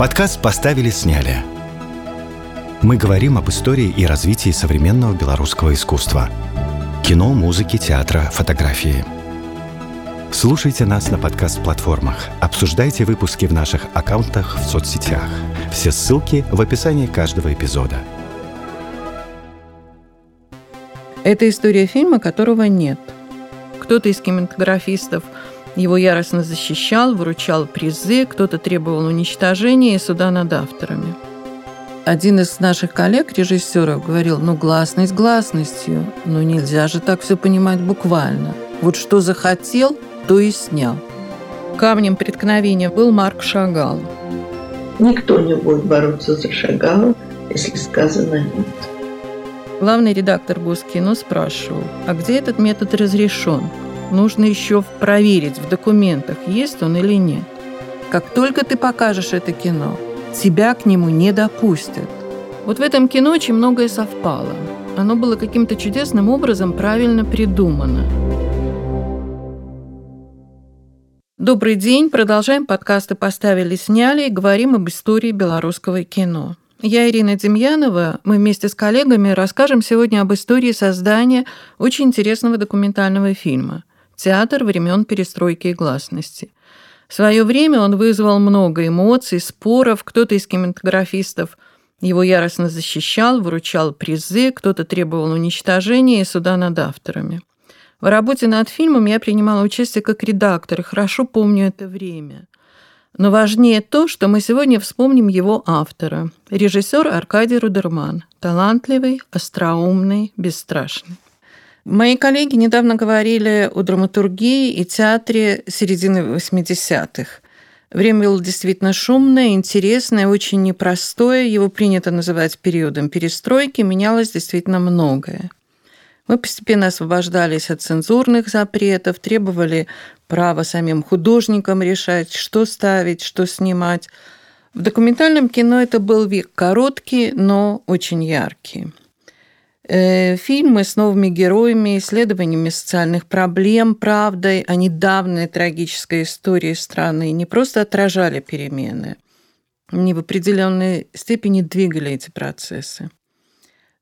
Подкаст «Поставили-сняли». Мы говорим об истории и развитии современного белорусского искусства. Кино, музыки, театра, фотографии. Слушайте нас на подкаст-платформах. Обсуждайте выпуски в наших аккаунтах в соцсетях. Все ссылки в описании каждого эпизода. Это история фильма, которого нет. Кто-то из кинематографистов – его яростно защищал, выручал призы, кто-то требовал уничтожения и суда над авторами. Один из наших коллег, режиссеров, говорил, ну, гласность гласностью, но нельзя же так все понимать буквально. Вот что захотел, то и снял. Камнем преткновения был Марк Шагал. Никто не будет бороться за Шагала, если сказано «нет». Главный редактор Госкино спрашивал, а где этот метод разрешен? Нужно еще проверить в документах, есть он или нет. Как только ты покажешь это кино, тебя к нему не допустят. Вот в этом кино очень многое совпало. Оно было каким-то чудесным образом правильно придумано. Добрый день. Продолжаем подкасты «Поставили, сняли» и говорим об истории белорусского кино. Я Ирина Демьянова. Мы вместе с коллегами расскажем сегодня об истории создания очень интересного документального фильма – театр времен перестройки и гласности. В свое время он вызвал много эмоций, споров. Кто-то из кинематографистов его яростно защищал, выручал призы, кто-то требовал уничтожения и суда над авторами. В работе над фильмом я принимала участие как редактор и хорошо помню это время. Но важнее то, что мы сегодня вспомним его автора. Режиссер Аркадий Рудерман. Талантливый, остроумный, бесстрашный. Мои коллеги недавно говорили о драматургии и театре середины 80-х. Время было действительно шумное, интересное, очень непростое. Его принято называть периодом перестройки. Менялось действительно многое. Мы постепенно освобождались от цензурных запретов, требовали права самим художникам решать, что ставить, что снимать. В документальном кино это был век короткий, но очень яркий. Э, фильмы с новыми героями, исследованиями социальных проблем, правдой о недавней трагической истории страны не просто отражали перемены, они в определенной степени двигали эти процессы.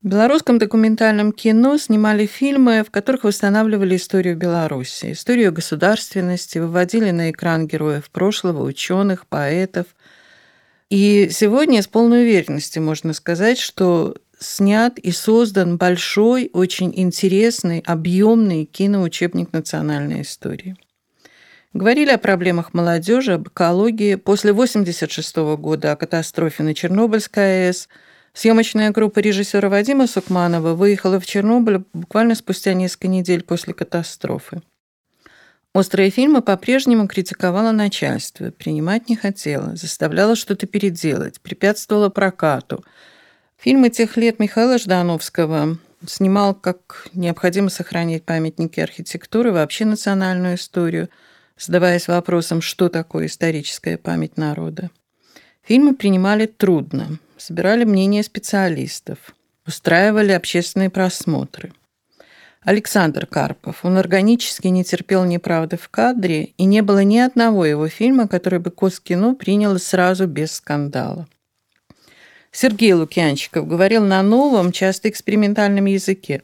В белорусском документальном кино снимали фильмы, в которых восстанавливали историю Беларуси, историю государственности, выводили на экран героев прошлого, ученых, поэтов. И сегодня с полной уверенностью можно сказать, что снят и создан большой, очень интересный, объемный киноучебник национальной истории. Говорили о проблемах молодежи, об экологии. После 1986 года о катастрофе на Чернобыльской АЭС съемочная группа режиссера Вадима Сукманова выехала в Чернобыль буквально спустя несколько недель после катастрофы. Острые фильмы по-прежнему критиковало начальство, принимать не хотела, заставляла что-то переделать, препятствовала прокату – Фильмы тех лет Михаила Ждановского снимал, как необходимо сохранить памятники архитектуры, вообще национальную историю, задаваясь вопросом, что такое историческая память народа. Фильмы принимали трудно, собирали мнения специалистов, устраивали общественные просмотры. Александр Карпов. Он органически не терпел неправды в кадре, и не было ни одного его фильма, который бы Коскино приняло сразу без скандала. Сергей Лукьянчиков говорил на новом, часто экспериментальном языке.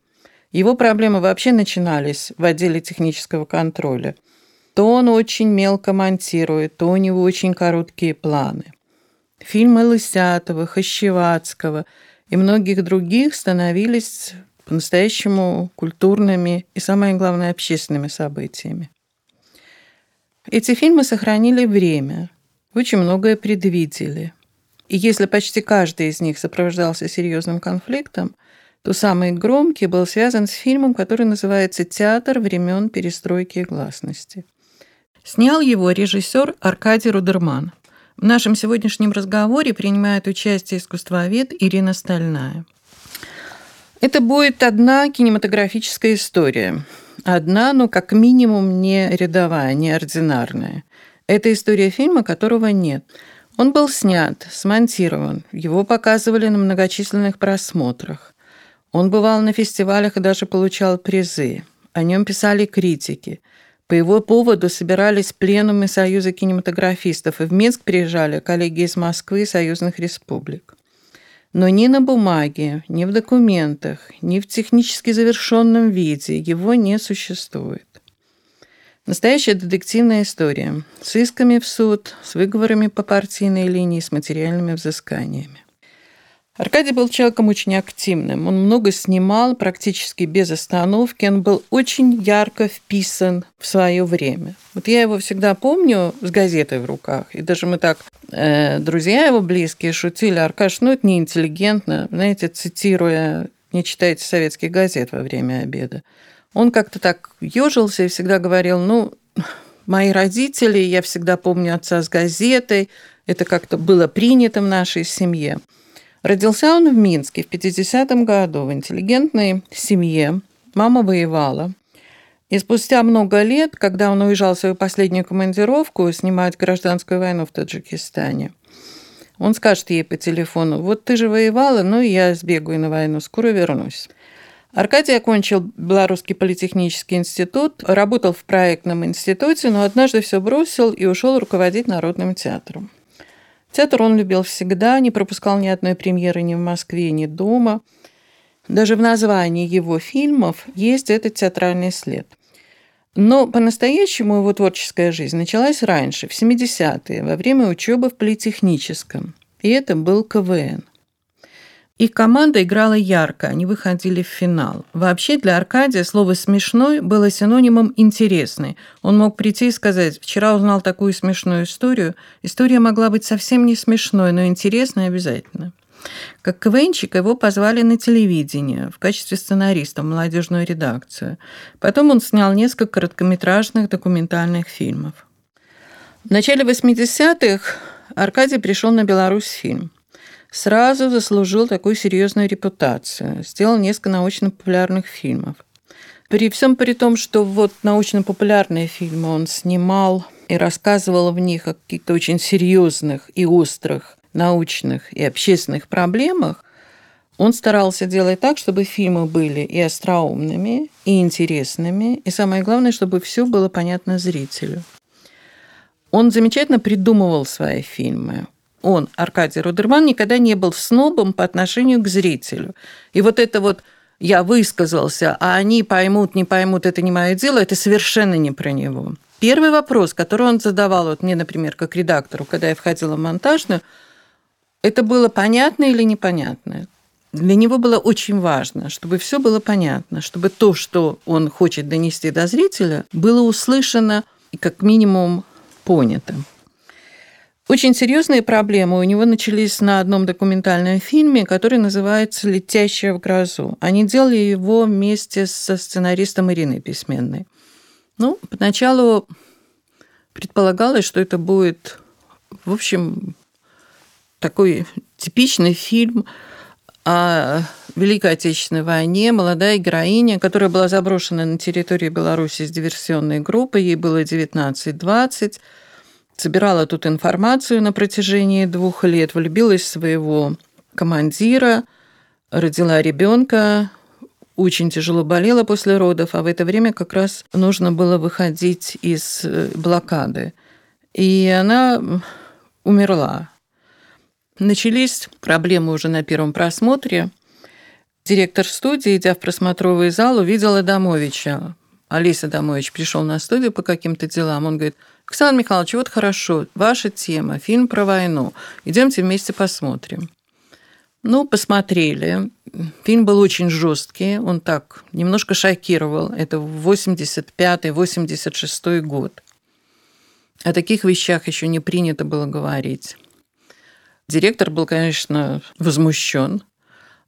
Его проблемы вообще начинались в отделе технического контроля. То он очень мелко монтирует, то у него очень короткие планы. Фильмы Лысятова, Хощевацкого и многих других становились по-настоящему культурными и, самое главное, общественными событиями. Эти фильмы сохранили время, очень многое предвидели – и если почти каждый из них сопровождался серьезным конфликтом, то самый громкий был связан с фильмом, который называется «Театр времен перестройки и гласности». Снял его режиссер Аркадий Рудерман. В нашем сегодняшнем разговоре принимает участие искусствовед Ирина Стальная. Это будет одна кинематографическая история. Одна, но как минимум не рядовая, не ординарная. Это история фильма, которого нет – он был снят, смонтирован, его показывали на многочисленных просмотрах. Он бывал на фестивалях и даже получал призы. О нем писали критики. По его поводу собирались пленумы Союза кинематографистов, и в Минск приезжали коллеги из Москвы и союзных республик. Но ни на бумаге, ни в документах, ни в технически завершенном виде его не существует. Настоящая детективная история с исками в суд, с выговорами по партийной линии, с материальными взысканиями. Аркадий был человеком очень активным. Он много снимал, практически без остановки. Он был очень ярко вписан в свое время. Вот я его всегда помню с газетой в руках. И даже мы так, э, друзья его близкие, шутили, Аркаш, ну это неинтеллигентно, знаете, цитируя, не читайте советских газет во время обеда. Он как-то так ежился и всегда говорил, ну, мои родители, я всегда помню отца с газетой, это как-то было принято в нашей семье. Родился он в Минске в 50-м году в интеллигентной семье. Мама воевала. И спустя много лет, когда он уезжал в свою последнюю командировку снимать гражданскую войну в Таджикистане, он скажет ей по телефону, вот ты же воевала, ну я сбегаю на войну, скоро вернусь. Аркадий окончил Белорусский политехнический институт, работал в проектном институте, но однажды все бросил и ушел руководить Народным театром. Театр он любил всегда, не пропускал ни одной премьеры ни в Москве, ни дома. Даже в названии его фильмов есть этот театральный след. Но по-настоящему его творческая жизнь началась раньше, в 70-е, во время учебы в политехническом. И это был КВН. Их команда играла ярко, они выходили в финал. Вообще для Аркадия слово «смешной» было синонимом «интересный». Он мог прийти и сказать «вчера узнал такую смешную историю». История могла быть совсем не смешной, но интересной обязательно. Как КВНчик его позвали на телевидение в качестве сценариста в молодежную редакцию. Потом он снял несколько короткометражных документальных фильмов. В начале 80-х Аркадий пришел на Беларусь фильм сразу заслужил такую серьезную репутацию, сделал несколько научно-популярных фильмов. При всем при том, что вот научно-популярные фильмы он снимал и рассказывал в них о каких-то очень серьезных и острых научных и общественных проблемах, он старался делать так, чтобы фильмы были и остроумными, и интересными, и самое главное, чтобы все было понятно зрителю. Он замечательно придумывал свои фильмы он, Аркадий Рудерман, никогда не был снобом по отношению к зрителю. И вот это вот я высказался, а они поймут, не поймут, это не мое дело, это совершенно не про него. Первый вопрос, который он задавал вот мне, например, как редактору, когда я входила в монтажную, это было понятно или непонятно. Для него было очень важно, чтобы все было понятно, чтобы то, что он хочет донести до зрителя, было услышано и как минимум понято. Очень серьезные проблемы у него начались на одном документальном фильме, который называется «Летящая в грозу». Они делали его вместе со сценаристом Ириной Письменной. Ну, поначалу предполагалось, что это будет, в общем, такой типичный фильм о Великой Отечественной войне. Молодая героиня, которая была заброшена на территории Беларуси с диверсионной группой, ей было 19-20, собирала тут информацию на протяжении двух лет, влюбилась в своего командира, родила ребенка, очень тяжело болела после родов, а в это время как раз нужно было выходить из э, блокады. И она умерла. Начались проблемы уже на первом просмотре. Директор студии, идя в просмотровый зал, увидела Адамовича. Алиса Адамович пришел на студию по каким-то делам. Он говорит, Александр Михайлович, вот хорошо, ваша тема, фильм про войну. Идемте вместе посмотрим. Ну, посмотрели. Фильм был очень жесткий, он так немножко шокировал. Это 85-86 год. О таких вещах еще не принято было говорить. Директор был, конечно, возмущен,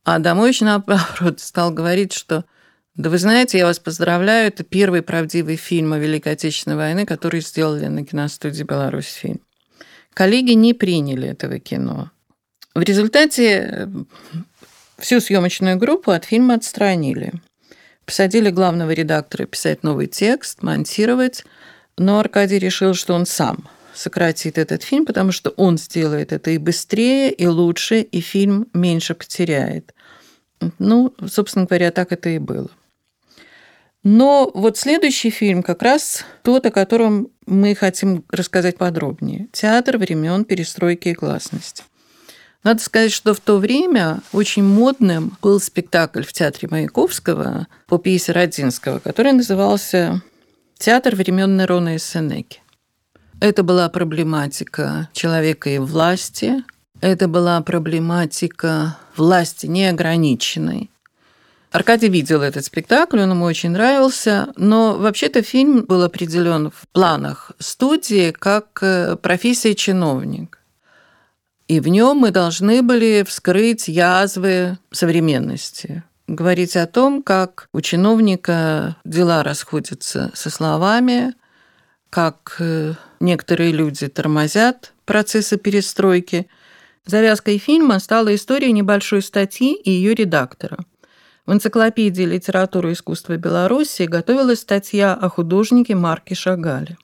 а Домович, наоборот, стал говорить, что да вы знаете, я вас поздравляю, это первый правдивый фильм о Великой Отечественной войне, который сделали на киностудии «Беларусь фильм». Коллеги не приняли этого кино. В результате э, всю съемочную группу от фильма отстранили. Посадили главного редактора писать новый текст, монтировать, но Аркадий решил, что он сам сократит этот фильм, потому что он сделает это и быстрее, и лучше, и фильм меньше потеряет. Ну, собственно говоря, так это и было. Но вот следующий фильм как раз тот, о котором мы хотим рассказать подробнее. Театр времен перестройки и гласности. Надо сказать, что в то время очень модным был спектакль в театре Маяковского по пьесе Родинского, который назывался «Театр времен Нерона и Сенеки». Это была проблематика человека и власти, это была проблематика власти неограниченной. Аркадий видел этот спектакль, он ему очень нравился, но вообще-то фильм был определен в планах студии как э, профессия чиновник. И в нем мы должны были вскрыть язвы современности, говорить о том, как у чиновника дела расходятся со словами, как э, некоторые люди тормозят процессы перестройки. Завязкой фильма стала история небольшой статьи и ее редактора. В энциклопедии литературы и искусства Беларуси готовилась статья о художнике Марке Шагале.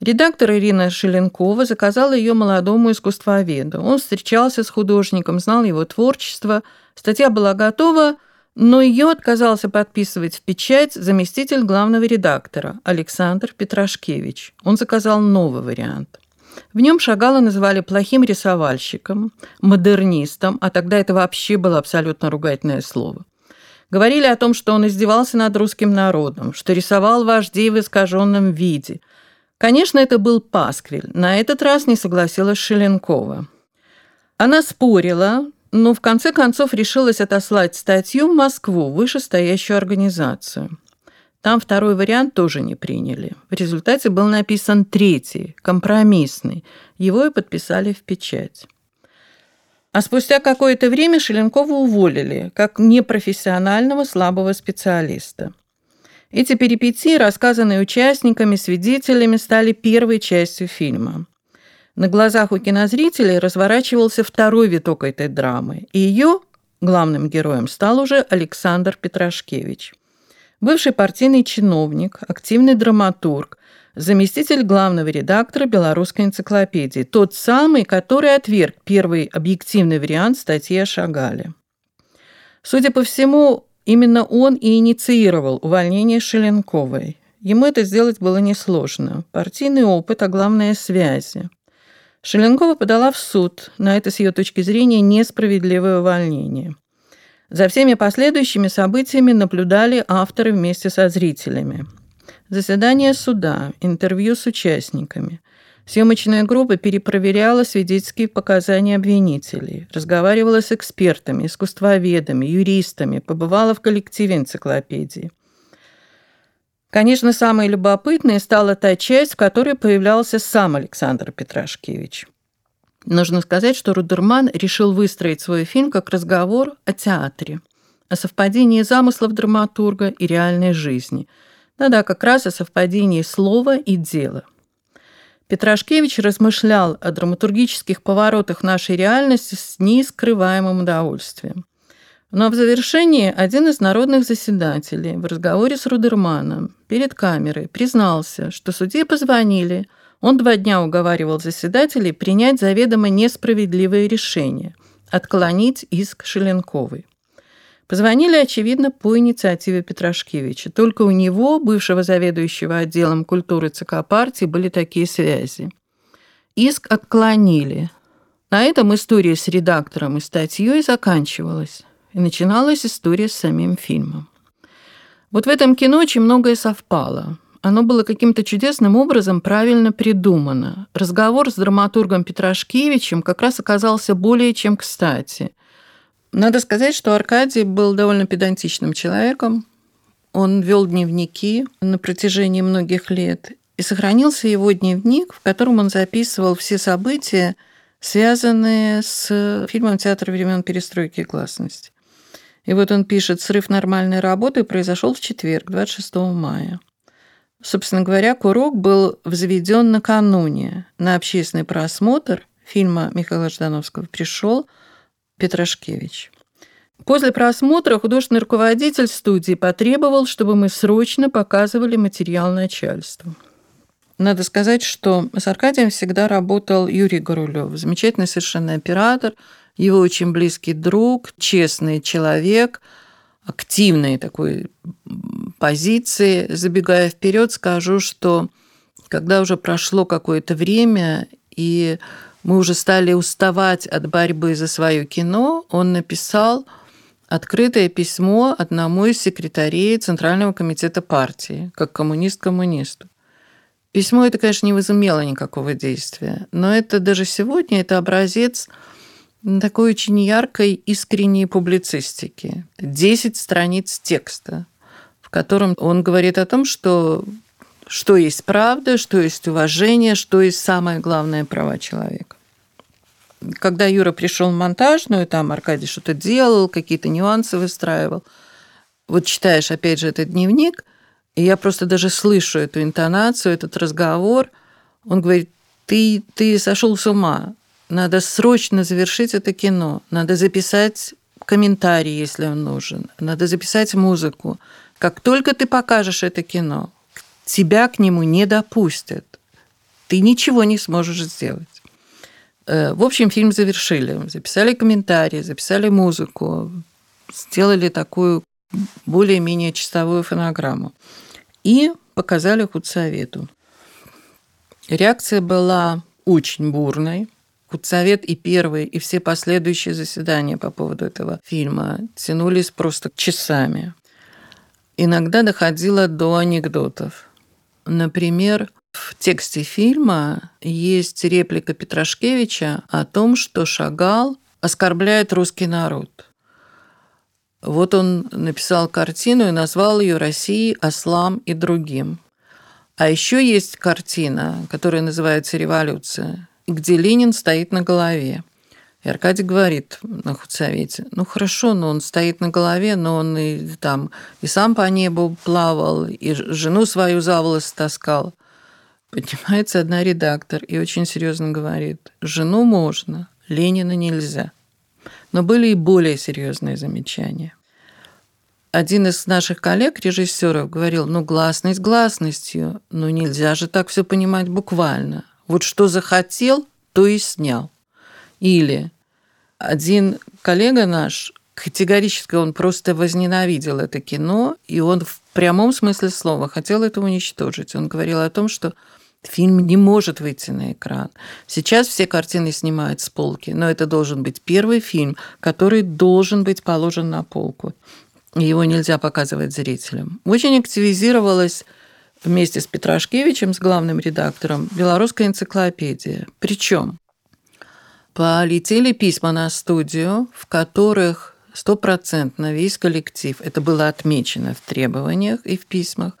Редактор Ирина Шеленкова заказала ее молодому искусствоведу. Он встречался с художником, знал его творчество. Статья была готова, но ее отказался подписывать в печать заместитель главного редактора Александр Петрашкевич. Он заказал новый вариант. В нем Шагала называли плохим рисовальщиком, модернистом, а тогда это вообще было абсолютно ругательное слово. Говорили о том, что он издевался над русским народом, что рисовал вождей в искаженном виде – Конечно, это был пасквиль. На этот раз не согласилась Шеленкова. Она спорила, но в конце концов решилась отослать статью в Москву, вышестоящую организацию. Там второй вариант тоже не приняли. В результате был написан третий, компромиссный. Его и подписали в печать. А спустя какое-то время Шеленкова уволили как непрофессионального слабого специалиста – эти перипетии, рассказанные участниками, свидетелями, стали первой частью фильма. На глазах у кинозрителей разворачивался второй виток этой драмы, и ее главным героем стал уже Александр Петрашкевич. Бывший партийный чиновник, активный драматург, заместитель главного редактора белорусской энциклопедии, тот самый, который отверг первый объективный вариант статьи о Шагале. Судя по всему, Именно он и инициировал увольнение Шеленковой. Ему это сделать было несложно. Партийный опыт, а главное – связи. Шеленкова подала в суд на это, с ее точки зрения, несправедливое увольнение. За всеми последующими событиями наблюдали авторы вместе со зрителями. Заседание суда, интервью с участниками – Съемочная группа перепроверяла свидетельские показания обвинителей, разговаривала с экспертами, искусствоведами, юристами, побывала в коллективе энциклопедии. Конечно, самой любопытной стала та часть, в которой появлялся сам Александр Петрашкевич. Нужно сказать, что Рудерман решил выстроить свой фильм как разговор о театре, о совпадении замыслов драматурга и реальной жизни. Да-да, как раз о совпадении слова и дела – Петрашкевич размышлял о драматургических поворотах нашей реальности с неискрываемым удовольствием. Но в завершении один из народных заседателей в разговоре с Рудерманом перед камерой признался, что судье позвонили, он два дня уговаривал заседателей принять заведомо несправедливое решение – отклонить иск Шеленковой. Позвонили, очевидно, по инициативе Петрашкевича. Только у него, бывшего заведующего отделом культуры ЦК партии, были такие связи. Иск отклонили. На этом история с редактором и статьей заканчивалась. И начиналась история с самим фильмом. Вот в этом кино очень многое совпало. Оно было каким-то чудесным образом правильно придумано. Разговор с драматургом Петрашкевичем как раз оказался более чем кстати – надо сказать, что Аркадий был довольно педантичным человеком. Он вел дневники на протяжении многих лет. И сохранился его дневник, в котором он записывал все события, связанные с фильмом «Театр времен перестройки и гласности». И вот он пишет, срыв нормальной работы произошел в четверг, 26 мая. Собственно говоря, курок был взведен накануне. На общественный просмотр фильма Михаила Ждановского пришел Петрашкевич. После просмотра художественный руководитель студии потребовал, чтобы мы срочно показывали материал начальству. Надо сказать, что с Аркадием всегда работал Юрий Горулев, замечательный совершенно оператор, его очень близкий друг, честный человек, активный такой позиции. Забегая вперед, скажу, что когда уже прошло какое-то время, и мы уже стали уставать от борьбы за свое кино, он написал открытое письмо одному из секретарей Центрального комитета партии, как коммунист коммунисту. Письмо это, конечно, не возымело никакого действия, но это даже сегодня это образец такой очень яркой, искренней публицистики. Десять страниц текста, в котором он говорит о том, что что есть правда, что есть уважение, что есть самое главное права человека. Когда Юра пришел в монтажную, там Аркадий что-то делал, какие-то нюансы выстраивал. Вот читаешь, опять же, этот дневник, и я просто даже слышу эту интонацию, этот разговор. Он говорит, ты, ты сошел с ума. Надо срочно завершить это кино. Надо записать комментарий, если он нужен. Надо записать музыку. Как только ты покажешь это кино, тебя к нему не допустят. Ты ничего не сможешь сделать. Э, в общем, фильм завершили. Записали комментарии, записали музыку, сделали такую более-менее чистовую фонограмму. И показали худсовету. Реакция была очень бурной. Худсовет и первые, и все последующие заседания по поводу этого фильма тянулись просто часами. Иногда доходило до анекдотов. Например, в тексте фильма есть реплика Петрашкевича о том, что Шагал оскорбляет русский народ. Вот он написал картину и назвал ее «Россией, ослам и другим». А еще есть картина, которая называется «Революция», где Ленин стоит на голове. И Аркадий говорит на худсовете, ну хорошо, но он стоит на голове, но он и там и сам по небу плавал, и жену свою за волосы таскал. Поднимается одна редактор и очень серьезно говорит, жену можно, Ленина нельзя. Но были и более серьезные замечания. Один из наших коллег, режиссеров, говорил, ну гласность гласностью, но нельзя же так все понимать буквально. Вот что захотел, то и снял. Или один коллега наш, категорически он просто возненавидел это кино, и он в прямом смысле слова хотел это уничтожить. Он говорил о том, что фильм не может выйти на экран. Сейчас все картины снимают с полки, но это должен быть первый фильм, который должен быть положен на полку. Его нельзя показывать зрителям. Очень активизировалась вместе с Петрашкевичем, с главным редактором, белорусская энциклопедия. Причем полетели письма на студию, в которых стопроцентно весь коллектив, это было отмечено в требованиях и в письмах,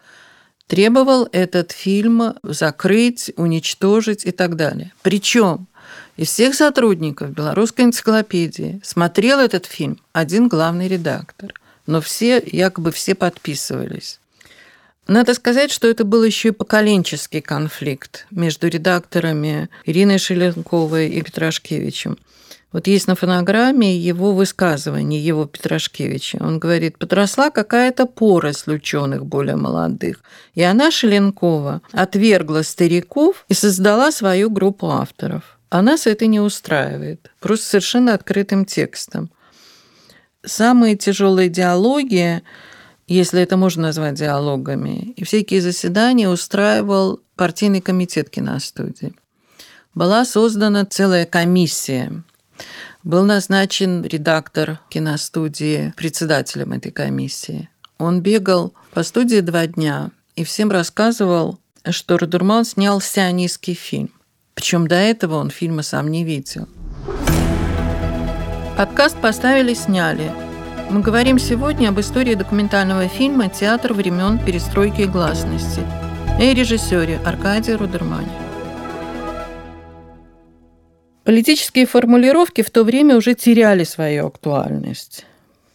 требовал этот фильм закрыть, уничтожить и так далее. Причем из всех сотрудников белорусской энциклопедии смотрел этот фильм один главный редактор, но все, якобы все подписывались. Надо сказать, что это был еще и поколенческий конфликт между редакторами Ириной Шеленковой и Петрашкевичем. Вот есть на фонограмме его высказывание, его Петрашкевича. Он говорит, подросла какая-то поросль ученых более молодых. И она, Шеленкова, отвергла стариков и создала свою группу авторов. А нас это не устраивает. Просто совершенно открытым текстом. Самые тяжелые диалоги если это можно назвать диалогами. И всякие заседания устраивал партийный комитет киностудии. Была создана целая комиссия. Был назначен редактор киностудии председателем этой комиссии. Он бегал по студии два дня и всем рассказывал, что Радурман снял сионистский фильм. Причем до этого он фильма сам не видел. Подкаст поставили, сняли – мы говорим сегодня об истории документального фильма «Театр времен перестройки и гласности» и режиссере Аркадии Рудермане. Политические формулировки в то время уже теряли свою актуальность.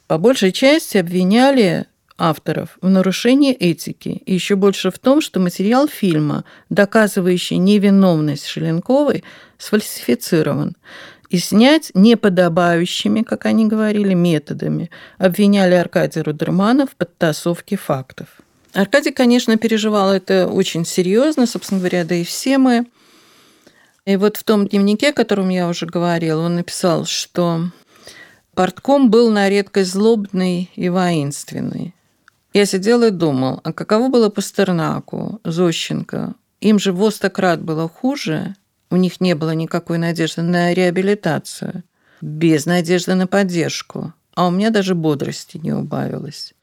По большей части обвиняли авторов в нарушении этики и еще больше в том, что материал фильма, доказывающий невиновность Шеленковой, сфальсифицирован и снять неподобающими, как они говорили, методами, обвиняли Аркадия Рудермана в подтасовке фактов. Аркадий, конечно, переживал это очень серьезно, собственно говоря, да и все мы. И вот в том дневнике, о котором я уже говорила, он написал, что портком был на редкость злобный и воинственный. Я сидел и думал, а каково было Пастернаку, Зощенко? Им же в остократ было хуже, у них не было никакой надежды на реабилитацию, без надежды на поддержку, а у меня даже бодрости не убавилось.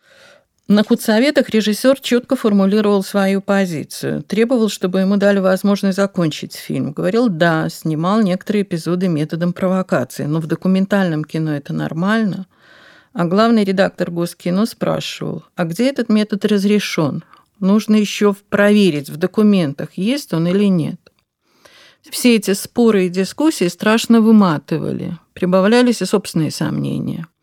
На худсоветах режиссер четко формулировал свою позицию. Требовал, чтобы ему дали возможность закончить фильм. Говорил, да, снимал некоторые эпизоды методом провокации, но в документальном кино это нормально. А главный редактор Госкино спрашивал, а где этот метод разрешен? Нужно еще проверить в документах, есть он или нет. Все эти споры и дискуссии страшно выматывали, прибавлялись и собственные сомнения –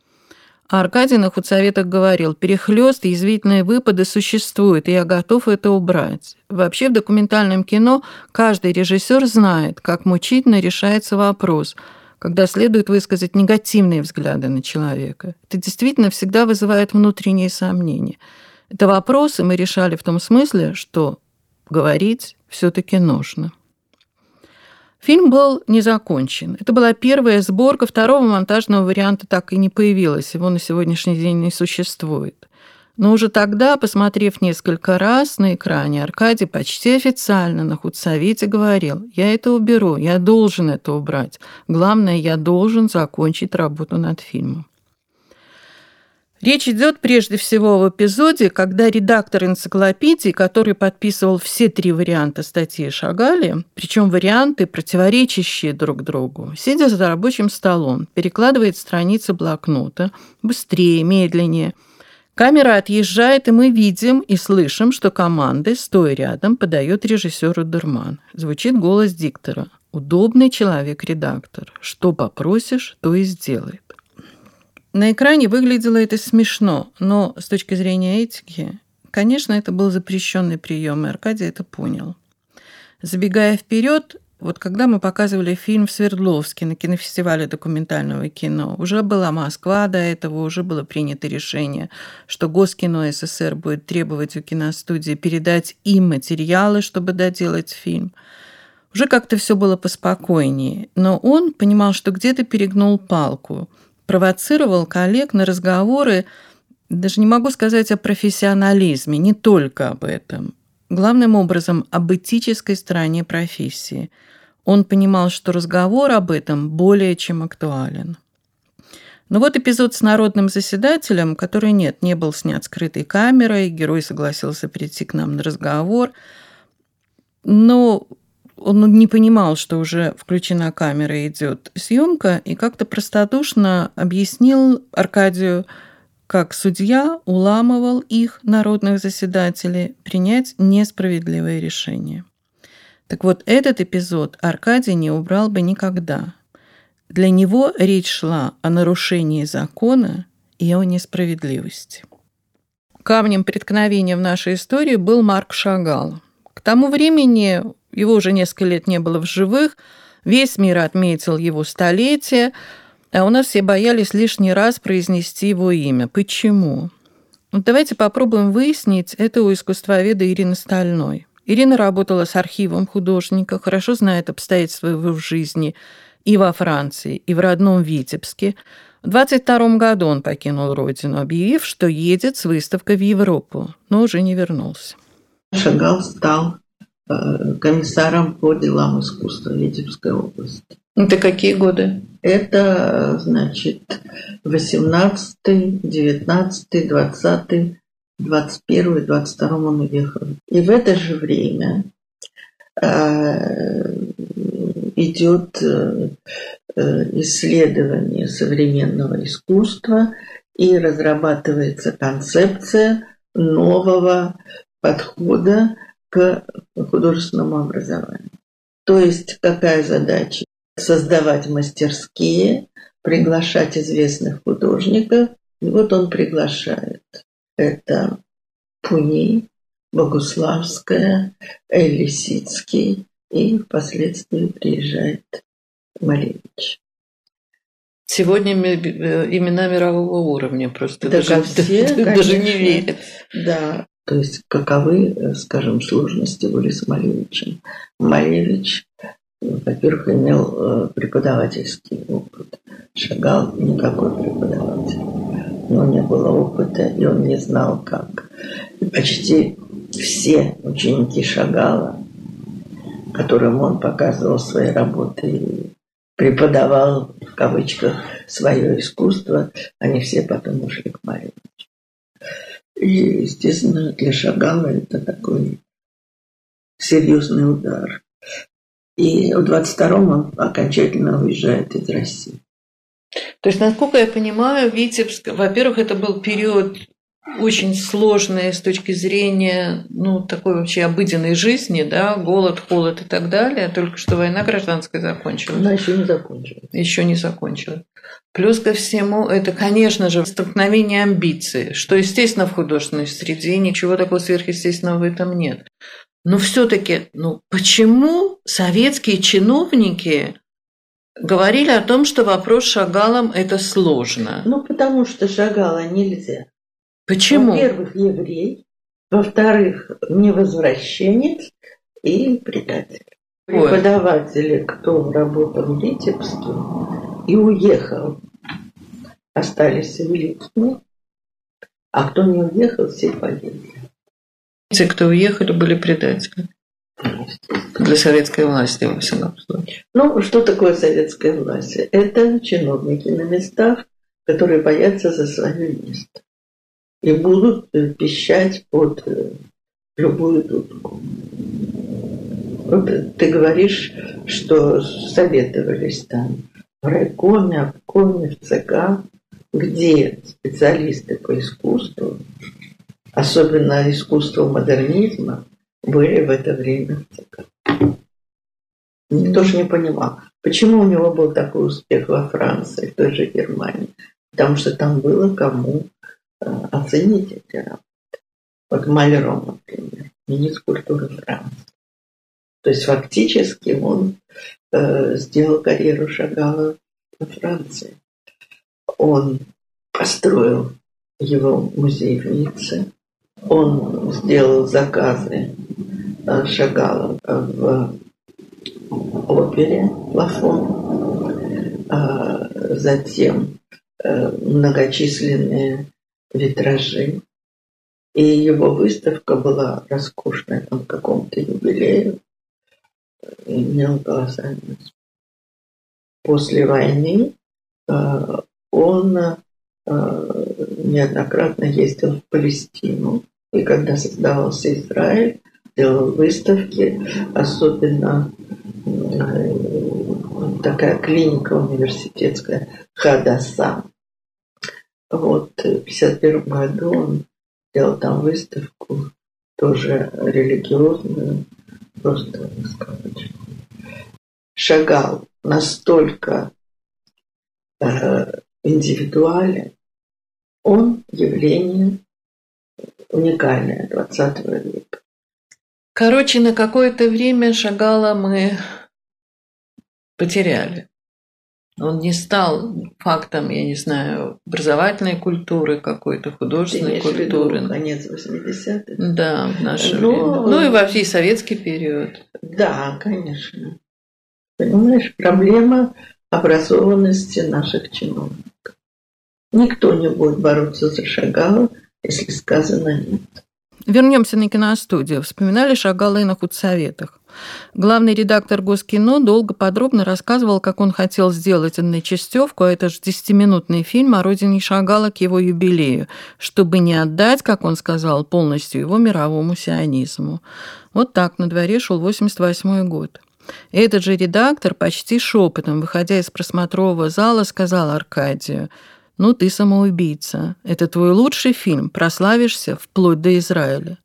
а Аркадий на худсоветах говорил, перехлёст и язвительные выпады существуют, и я готов это убрать. Вообще в документальном кино каждый режиссер знает, как мучительно решается вопрос, когда следует высказать негативные взгляды на человека. Это действительно всегда вызывает внутренние сомнения. Это вопросы мы решали в том смысле, что говорить все таки нужно. Фильм был не закончен. Это была первая сборка, второго монтажного варианта так и не появилось, его на сегодняшний день не существует. Но уже тогда, посмотрев несколько раз на экране, Аркадий почти официально на худсовете говорил, я это уберу, я должен это убрать. Главное, я должен закончить работу над фильмом. Речь идет прежде всего в эпизоде, когда редактор энциклопедии, который подписывал все три варианта статьи Шагали, причем варианты, противоречащие друг другу, сидя за рабочим столом, перекладывает страницы блокнота быстрее, медленнее. Камера отъезжает, и мы видим и слышим, что команды, стоя рядом, подает режиссеру Дерман. Звучит голос диктора. Удобный человек-редактор. Что попросишь, то и сделает. На экране выглядело это смешно, но с точки зрения этики, конечно, это был запрещенный прием, и Аркадий это понял. Забегая вперед, вот когда мы показывали фильм в Свердловске на кинофестивале документального кино, уже была Москва до этого, уже было принято решение, что Госкино СССР будет требовать у киностудии передать им материалы, чтобы доделать фильм. Уже как-то все было поспокойнее, но он понимал, что где-то перегнул палку – провоцировал коллег на разговоры, даже не могу сказать о профессионализме, не только об этом. Главным образом, об этической стороне профессии. Он понимал, что разговор об этом более чем актуален. Но вот эпизод с народным заседателем, который нет, не был снят скрытой камерой, герой согласился прийти к нам на разговор. Но он не понимал, что уже включена камера и идет съемка, и как-то простодушно объяснил Аркадию, как судья уламывал их, народных заседателей, принять несправедливое решение. Так вот, этот эпизод Аркадий не убрал бы никогда. Для него речь шла о нарушении закона и о несправедливости. Камнем преткновения в нашей истории был Марк Шагал. К тому времени его уже несколько лет не было в живых, весь мир отметил его столетие, а у нас все боялись лишний раз произнести его имя. Почему? Вот давайте попробуем выяснить это у искусствоведа Ирины Стальной. Ирина работала с архивом художника, хорошо знает обстоятельства его жизни и во Франции, и в родном Витебске. В 22 году он покинул родину, объявив, что едет с выставкой в Европу, но уже не вернулся. Шагал стал Э, комиссаром по делам искусства Витебской области. Это какие годы? Это, значит, 18 19 20 21 22 он уехал. И в это же время э, идет э, исследование современного искусства и разрабатывается концепция нового подхода к художественному образованию. То есть какая задача? Создавать мастерские, приглашать известных художников. И вот он приглашает. Это Пуни, Богуславская, Элисицкий и впоследствии приезжает Малевич. Сегодня имена мирового уровня просто да, даже, все, даже не верят. Да, то есть каковы, э, скажем, сложности были с Малевичем. Малевич, во-первых, имел э, преподавательский опыт. Шагал никакой преподаватель. Но не было опыта, и он не знал, как почти все ученики Шагала, которым он показывал свои работы и преподавал, в кавычках, свое искусство, они все потом ушли к Малевичу. И, естественно, для Шагала это такой серьезный удар. И в 22-м он окончательно уезжает из России. То есть, насколько я понимаю, Витебск, во-первых, это был период очень сложный с точки зрения ну, такой вообще обыденной жизни, да, голод, холод и так далее. Только что война гражданская закончилась. Она еще не закончилась. Еще не закончилась. Плюс ко всему, это, конечно же, столкновение амбиций, что, естественно, в художественной среде ничего такого сверхъестественного в этом нет. Но все-таки, ну, почему советские чиновники говорили о том, что вопрос с Шагалом – это сложно? Ну, потому что Шагала нельзя. Почему? Во-первых, еврей. Во-вторых, невозвращенец и предатель. Ой. Преподаватели, кто работал в Витебске и уехал, остались цивилистами, а кто не уехал, все погибли. Те, кто уехали, были предатели. Для советской власти, во всяком случае. Ну, что такое советская власть? Это чиновники на местах, которые боятся за свое место и будут пищать под э, любую дудку. Вот ты говоришь, что советовались там в райкоме, обкоме, в ЦК, где специалисты по искусству, особенно искусству модернизма, были в это время в ЦК. Никто же не понимал, почему у него был такой успех во Франции, в той же Германии. Потому что там было кому оценить эти работы. Вот Мальром, например, министр культуры Франции. То есть фактически он э, сделал карьеру Шагала во Франции. Он построил его музей в Ницце. Он сделал заказы э, Шагала в опере Лафон. А затем э, многочисленные витражи. И его выставка была роскошная, там каком-то юбилею. Имел колоссальность. После войны э, он э, неоднократно ездил в Палестину. И когда создавался Израиль, делал выставки, особенно э, такая клиника университетская Хадаса, вот в 1951 году он сделал там выставку, тоже религиозную, просто сказочную. Шагал настолько э, индивидуален, он явление уникальное 20 века. Короче, на какое-то время Шагала мы потеряли. Он не стал фактом, я не знаю, образовательной культуры какой-то, художественной культуры. В конец 80-х? Да, в наше Но... время. Ну и во всей советский период. Да, конечно. Понимаешь, проблема образованности наших чиновников. Никто не будет бороться за Шагала, если сказано нет. Вернемся на киностудию. Вспоминали Шагала и на худсоветах. Главный редактор Госкино долго подробно рассказывал, как он хотел сделать одночастевку, а это же десятиминутный фильм о родине Шагала к его юбилею, чтобы не отдать, как он сказал, полностью его мировому сионизму. Вот так на дворе шел 88 год. Этот же редактор почти шепотом, выходя из просмотрового зала, сказал Аркадию, «Ну, ты самоубийца. Это твой лучший фильм. Прославишься вплоть до Израиля».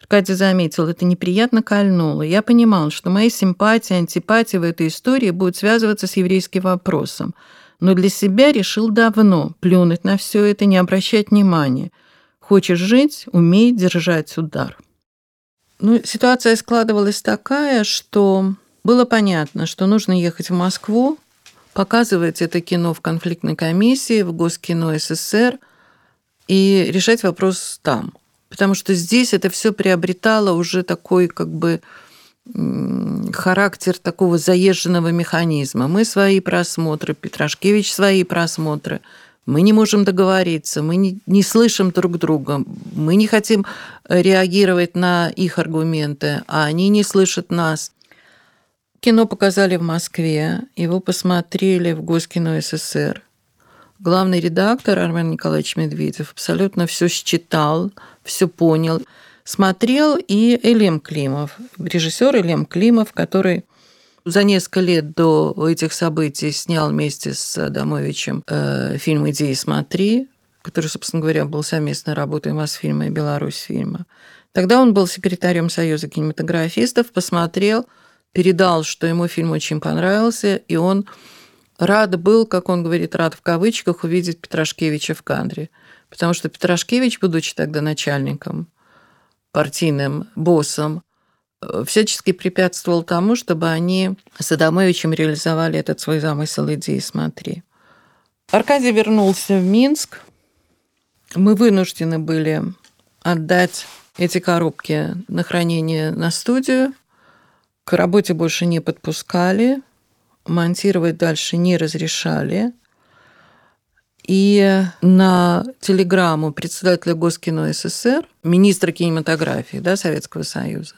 Аркадий заметил, это неприятно кольнуло. Я понимал, что мои симпатии, антипатии в этой истории будут связываться с еврейским вопросом. Но для себя решил давно плюнуть на все это, не обращать внимания. Хочешь жить, умей держать удар. Ну, ситуация складывалась такая, что было понятно, что нужно ехать в Москву, показывать это кино в конфликтной комиссии, в Госкино СССР и решать вопрос там – потому что здесь это все приобретало уже такой как бы характер такого заезженного механизма. Мы свои просмотры, Петрашкевич свои просмотры. мы не можем договориться, мы не, не слышим друг друга, мы не хотим реагировать на их аргументы, а они не слышат нас. Кино показали в Москве, его посмотрели в Госкино СССР. Главный редактор Армен Николаевич Медведев абсолютно все считал, все понял. Смотрел и Элем Климов, режиссер Элем Климов, который за несколько лет до этих событий снял вместе с Адамовичем э, фильм «Иди и смотри», который, собственно говоря, был совместной работой Мосфильма и Беларусь фильма. Тогда он был секретарем Союза кинематографистов, посмотрел, передал, что ему фильм очень понравился, и он рад был, как он говорит, рад в кавычках, увидеть Петрашкевича в кадре. Потому что Петрашкевич, будучи тогда начальником, партийным боссом, Э, всячески препятствовал тому, чтобы они с Адамовичем реализовали этот свой замысел идеи «Смотри». Аркадий вернулся в Минск. Мы вынуждены были отдать эти коробки на хранение на студию. К работе больше не подпускали, монтировать дальше не разрешали. И на телеграмму председателя Госкино СССР, министра кинематографии да, Советского Союза,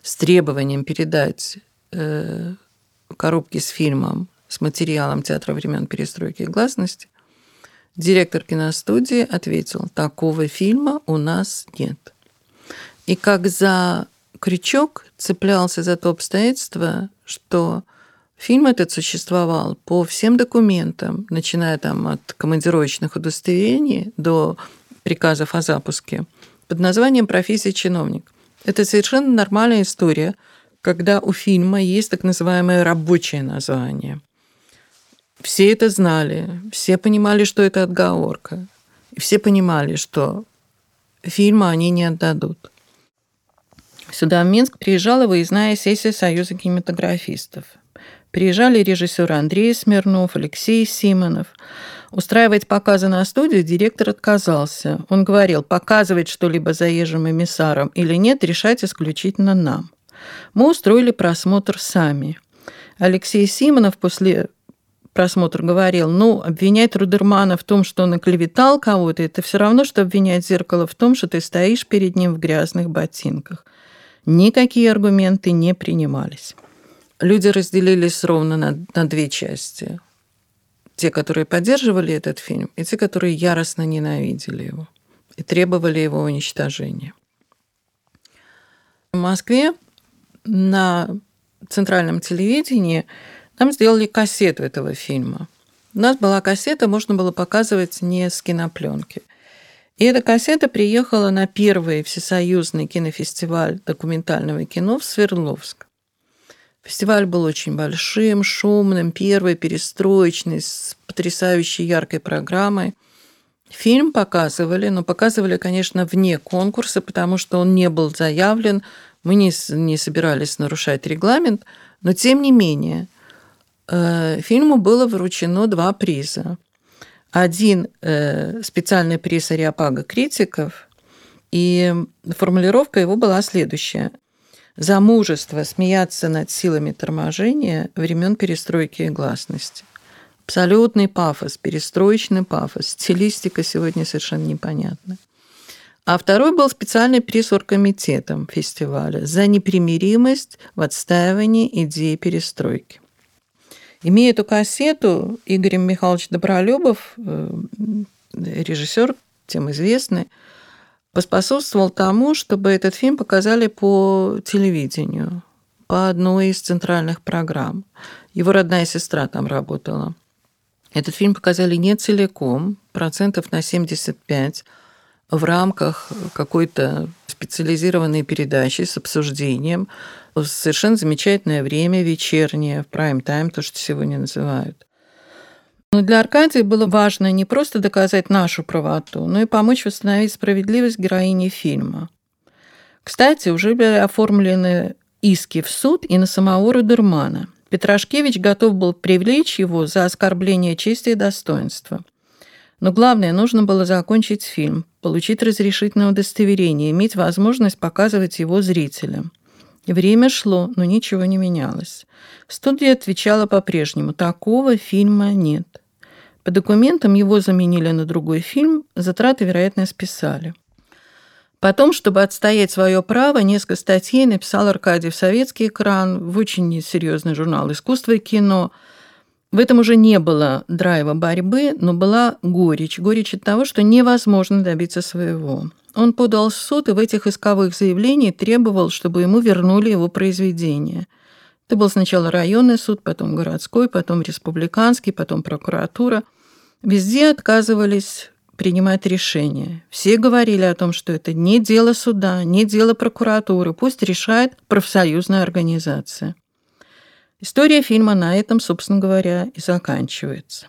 с требованием передать э, коробки с фильмом, с материалом театра времен перестройки и гласности, директор киностудии ответил, такого фильма у нас нет. И как за крючок цеплялся за то обстоятельство, что фильм этот существовал по всем документам, начиная там от командировочных удостоверений до приказов о запуске, под названием «Профессия чиновник». Это совершенно нормальная история, когда у фильма есть так называемое рабочее название. Все это знали, все понимали, что это отговорка. И все понимали, что фильма они не отдадут. Сюда, в Минск, приезжала выездная сессия Союза кинематографистов. Приезжали режиссеры Андрей Смирнов, Алексей Симонов – Устраивать показы на студию директор отказался. Он говорил, показывать что-либо заезжим эмиссарам или нет, решать исключительно нам. Мы устроили просмотр сами. Алексей Симонов после просмотра говорил, ну, обвинять Рудермана в том, что он оклеветал кого-то, это все равно, что обвинять зеркало в том, что ты стоишь перед ним в грязных ботинках. Никакие аргументы не принимались. Люди разделились ровно на, на две части те, которые поддерживали этот фильм, и те, которые яростно ненавидели его и требовали его уничтожения. В Москве на центральном телевидении нам сделали кассету этого фильма. У нас была кассета, можно было показывать не с кинопленки. И эта кассета приехала на первый всесоюзный кинофестиваль документального кино в Свердловск. Фестиваль был очень большим, шумным, первый, перестроечный, с потрясающей яркой программой. Фильм показывали, но показывали, конечно, вне конкурса, потому что он не был заявлен. Мы не, не собирались нарушать регламент, но тем не менее э, фильму было вручено два приза. Один э, специальный приз Ариапага критиков, и формулировка его была следующая за мужество смеяться над силами торможения времен перестройки и гласности. Абсолютный пафос, перестроечный пафос. Стилистика сегодня совершенно непонятна. А второй был специальный приз оргкомитетом фестиваля за непримиримость в отстаивании идеи перестройки. Имея эту кассету, Игорь Михайлович Добролюбов, э, режиссер, тем известный, поспособствовал тому, чтобы этот фильм показали по телевидению, по одной из центральных программ. Его родная сестра там работала. Этот фильм показали не целиком, процентов на 75, в рамках какой-то специализированной передачи с обсуждением совершенно замечательное время, вечернее, в прайм-тайм, то, что сегодня называют. Но для Аркадия было важно не просто доказать нашу правоту, но и помочь восстановить справедливость героини фильма. Кстати, уже были оформлены иски в суд и на самого Рудермана. Петрашкевич готов был привлечь его за оскорбление чести и достоинства. Но главное, нужно было закончить фильм, получить разрешительное удостоверение, иметь возможность показывать его зрителям. Время шло, но ничего не менялось. Студия отвечала по-прежнему, такого фильма нет. По документам его заменили на другой фильм, затраты, вероятно, списали. Потом, чтобы отстоять свое право, несколько статей написал Аркадий в советский экран, в очень серьезный журнал «Искусство и кино». В этом уже не было драйва борьбы, но была горечь. Горечь от того, что невозможно добиться своего. Он подал в суд и в этих исковых заявлениях требовал, чтобы ему вернули его произведение. Это был сначала районный суд, потом городской, потом республиканский, потом прокуратура. Везде отказывались принимать решения. Все говорили о том, что это не дело суда, не дело прокуратуры, пусть решает профсоюзная организация. История фильма на этом, собственно говоря, и заканчивается.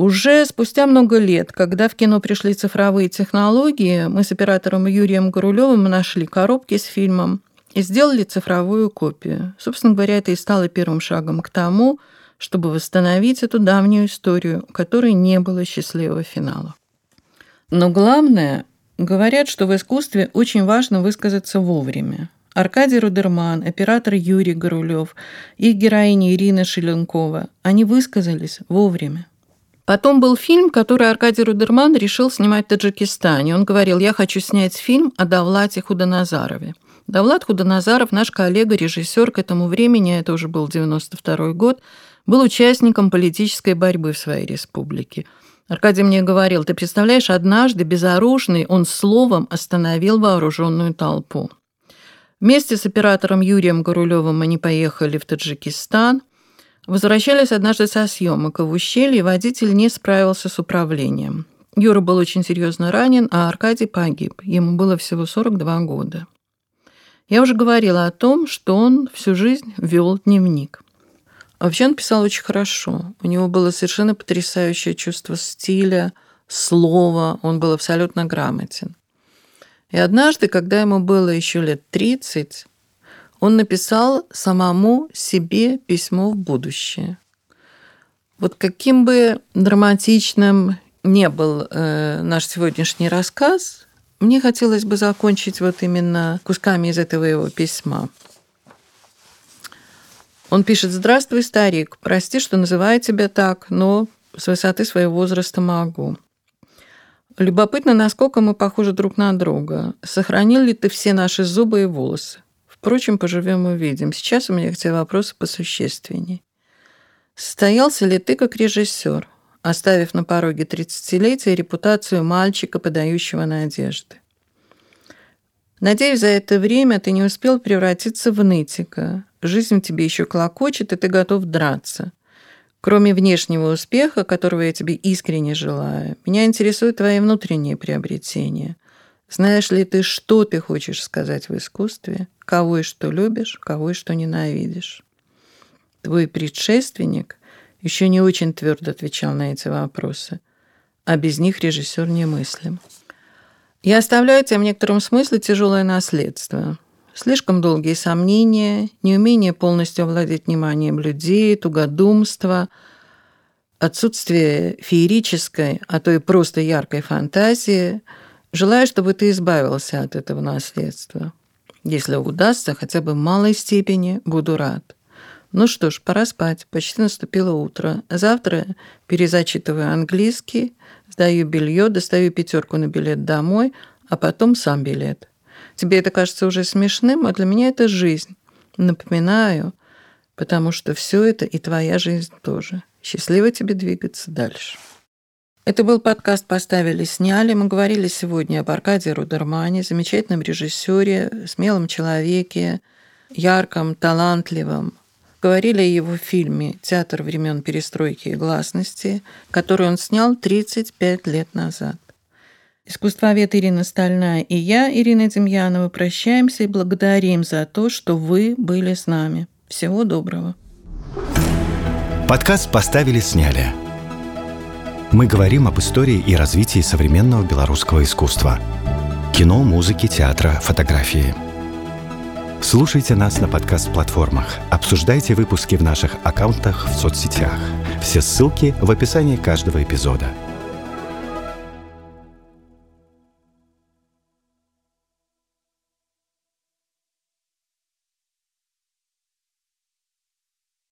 Уже спустя много лет, когда в кино пришли цифровые технологии, мы с оператором Юрием Горулевым нашли коробки с фильмом и сделали цифровую копию. Собственно говоря, это и стало первым шагом к тому, чтобы восстановить эту давнюю историю, у которой не было счастливого финала. Но главное, говорят, что в искусстве очень важно высказаться вовремя. Аркадий Рудерман, оператор Юрий Горулев, их героиня Ирина Шеленкова, они высказались вовремя. Потом был фильм, который Аркадий Рудерман решил снимать в Таджикистане. Он говорил, я хочу снять фильм о Давлате Худоназарове. Давлат Худоназаров, наш коллега, режиссер к этому времени, это уже был 92 год, был участником политической борьбы в своей республике. Аркадий мне говорил, ты представляешь, однажды безоружный он словом остановил вооруженную толпу. Вместе с оператором Юрием Горулевым они поехали в Таджикистан. Возвращались однажды со съемок, в ущелье водитель не справился с управлением. Юра был очень серьезно ранен, а Аркадий погиб. Ему было всего 42 года. Я уже говорила о том, что он всю жизнь вел дневник. Вообще он писал очень хорошо. У него было совершенно потрясающее чувство стиля, слова. Он был абсолютно грамотен. И однажды, когда ему было еще лет 30, он написал самому себе письмо в будущее. Вот каким бы драматичным не был э, наш сегодняшний рассказ, мне хотелось бы закончить вот именно кусками из этого его письма. Он пишет, «Здравствуй, старик, прости, что называю тебя так, но с высоты своего возраста могу. Любопытно, насколько мы похожи друг на друга. Сохранил ли ты все наши зубы и волосы? Впрочем, поживем увидим. Сейчас у меня к тебе вопросы посущественней. Состоялся ли ты как режиссер, оставив на пороге 30-летия репутацию мальчика, подающего надежды? Надеюсь, за это время ты не успел превратиться в нытика, Жизнь тебе еще клокочет, и ты готов драться. Кроме внешнего успеха, которого я тебе искренне желаю, меня интересуют твои внутренние приобретения. Знаешь ли ты, что ты хочешь сказать в искусстве, кого и что любишь, кого и что ненавидишь? Твой предшественник еще не очень твердо отвечал на эти вопросы, а без них режиссер немыслим. Я оставляю тебе в некотором смысле тяжелое наследство – Слишком долгие сомнения, неумение полностью овладеть вниманием людей, тугодумство, отсутствие феерической, а то и просто яркой фантазии. Желаю, чтобы ты избавился от этого наследства. Если удастся, хотя бы в малой степени, буду рад. Ну что ж, пора спать. Почти наступило утро. Завтра перезачитываю английский, сдаю белье, достаю пятерку на билет домой, а потом сам билет. Тебе это кажется уже смешным, а для меня это жизнь. Напоминаю, потому что все это и твоя жизнь тоже. Счастливо тебе двигаться дальше. Это был подкаст «Поставили, сняли». Мы говорили сегодня об Аркадии Рудермане, замечательном режиссере, смелом человеке, ярком, талантливом. Говорили о его фильме «Театр времен перестройки и гласности», который он снял 35 лет назад. Искусствовед Ирина Стальная и я, Ирина Демьянова, прощаемся и благодарим за то, что вы были с нами. Всего доброго. Подкаст «Поставили, сняли». Мы говорим об истории и развитии современного белорусского искусства. Кино, музыки, театра, фотографии. Слушайте нас на подкаст-платформах. Обсуждайте выпуски в наших аккаунтах в соцсетях. Все ссылки в описании каждого эпизода –